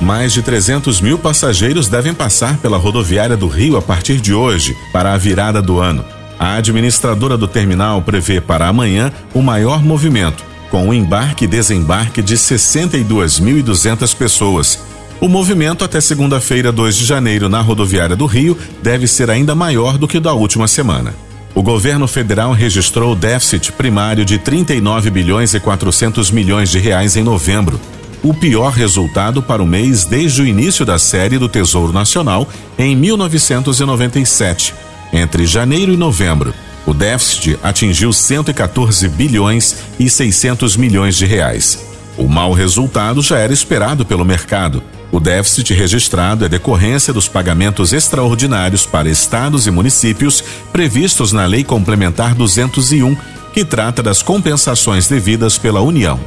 Mais de 300 mil passageiros devem passar pela rodoviária do Rio a partir de hoje, para a virada do ano. A administradora do terminal prevê para amanhã o maior movimento, com o embarque e desembarque de 62.200 pessoas. O movimento até segunda-feira, 2 de janeiro, na rodoviária do Rio, deve ser ainda maior do que o da última semana. O governo federal registrou déficit primário de 39 bilhões e 400 milhões de reais em novembro o pior resultado para o mês desde o início da série do Tesouro Nacional em 1997. Entre janeiro e novembro, o déficit atingiu 114 bilhões e 600 milhões de reais. O mau resultado já era esperado pelo mercado. O déficit registrado é decorrência dos pagamentos extraordinários para estados e municípios previstos na Lei Complementar 201, que trata das compensações devidas pela União.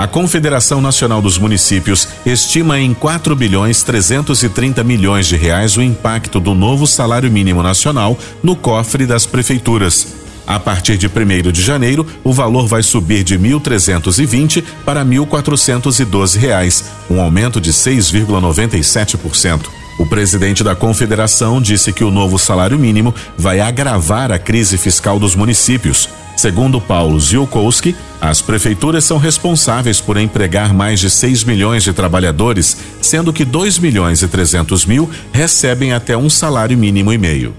A Confederação Nacional dos Municípios estima em 4 bilhões 330 milhões de reais o impacto do novo salário mínimo nacional no cofre das prefeituras. A partir de 1 de janeiro, o valor vai subir de 1.320 para 1.412 reais, um aumento de 6,97%. O presidente da confederação disse que o novo salário mínimo vai agravar a crise fiscal dos municípios. Segundo Paulo Ziolkowski, as prefeituras são responsáveis por empregar mais de 6 milhões de trabalhadores, sendo que 2 milhões e 300 mil recebem até um salário mínimo e meio.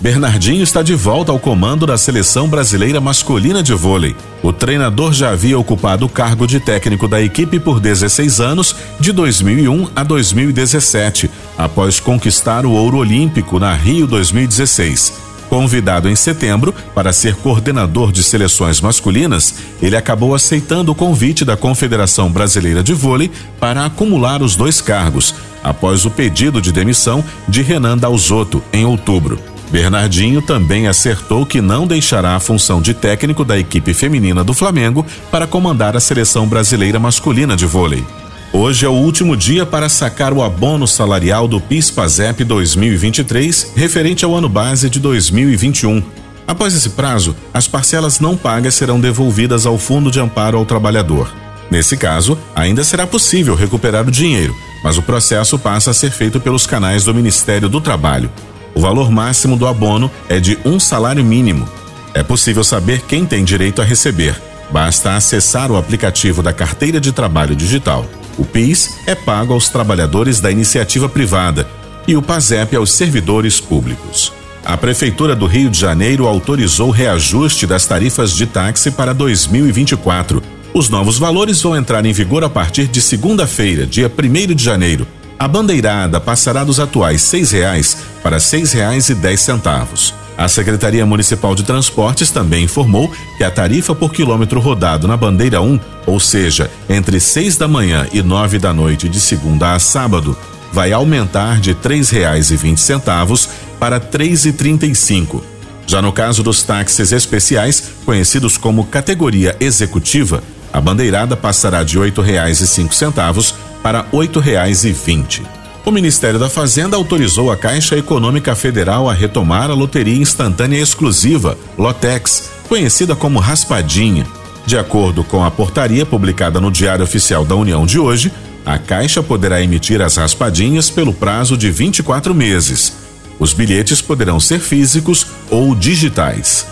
Bernardinho está de volta ao comando da seleção brasileira masculina de vôlei. O treinador já havia ocupado o cargo de técnico da equipe por 16 anos, de 2001 a 2017, após conquistar o ouro olímpico na Rio 2016. Convidado em setembro para ser coordenador de seleções masculinas, ele acabou aceitando o convite da Confederação Brasileira de Vôlei para acumular os dois cargos, após o pedido de demissão de Renan Dalzotto em outubro. Bernardinho também acertou que não deixará a função de técnico da equipe feminina do Flamengo para comandar a seleção brasileira masculina de vôlei. Hoje é o último dia para sacar o abono salarial do PIS/PASEP 2023, referente ao ano base de 2021. Após esse prazo, as parcelas não pagas serão devolvidas ao Fundo de Amparo ao Trabalhador. Nesse caso, ainda será possível recuperar o dinheiro, mas o processo passa a ser feito pelos canais do Ministério do Trabalho. O valor máximo do abono é de um salário mínimo. É possível saber quem tem direito a receber. Basta acessar o aplicativo da Carteira de Trabalho Digital. O PIS é pago aos trabalhadores da iniciativa privada e o PASEP aos servidores públicos. A Prefeitura do Rio de Janeiro autorizou reajuste das tarifas de táxi para 2024. Os novos valores vão entrar em vigor a partir de segunda-feira, dia 1 de janeiro. A bandeirada passará dos atuais seis reais para seis reais dez centavos. A Secretaria Municipal de Transportes também informou que a tarifa por quilômetro rodado na bandeira 1, ou seja, entre 6 da manhã e 9 da noite de segunda a sábado, vai aumentar de R$ 3,20 para R$ 3,35. Já no caso dos táxis especiais, conhecidos como categoria executiva, a bandeirada passará de R$ 8,05 para R$ 8,20 o Ministério da Fazenda autorizou a Caixa Econômica Federal a retomar a loteria instantânea exclusiva, Lotex, conhecida como Raspadinha. De acordo com a portaria publicada no Diário Oficial da União de hoje, a Caixa poderá emitir as raspadinhas pelo prazo de 24 meses. Os bilhetes poderão ser físicos ou digitais.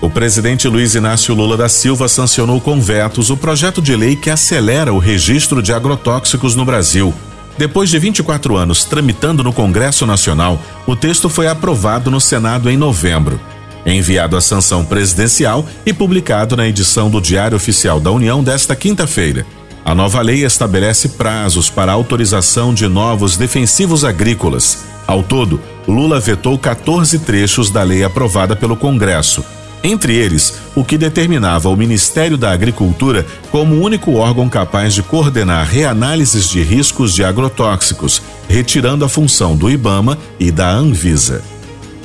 O presidente Luiz Inácio Lula da Silva sancionou com vetos o projeto de lei que acelera o registro de agrotóxicos no Brasil. Depois de 24 anos tramitando no Congresso Nacional, o texto foi aprovado no Senado em novembro. Enviado à sanção presidencial e publicado na edição do Diário Oficial da União desta quinta-feira. A nova lei estabelece prazos para autorização de novos defensivos agrícolas. Ao todo, Lula vetou 14 trechos da lei aprovada pelo Congresso, entre eles, o que determinava o Ministério da Agricultura como o único órgão capaz de coordenar reanálises de riscos de agrotóxicos, retirando a função do IBAMA e da Anvisa.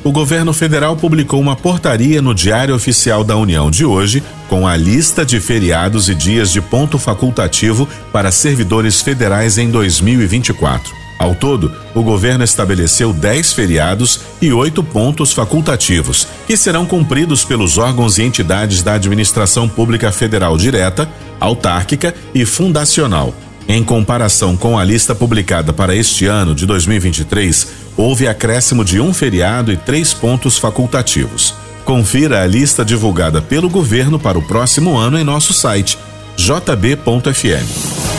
o governo federal publicou uma portaria no Diário Oficial da União de hoje com a lista de feriados e dias de ponto facultativo para servidores federais em 2024. Ao todo, o governo estabeleceu 10 feriados e oito pontos facultativos, que serão cumpridos pelos órgãos e entidades da administração pública federal direta, autárquica e fundacional. Em comparação com a lista publicada para este ano de 2023, houve acréscimo de um feriado e três pontos facultativos. Confira a lista divulgada pelo governo para o próximo ano em nosso site jb.fm.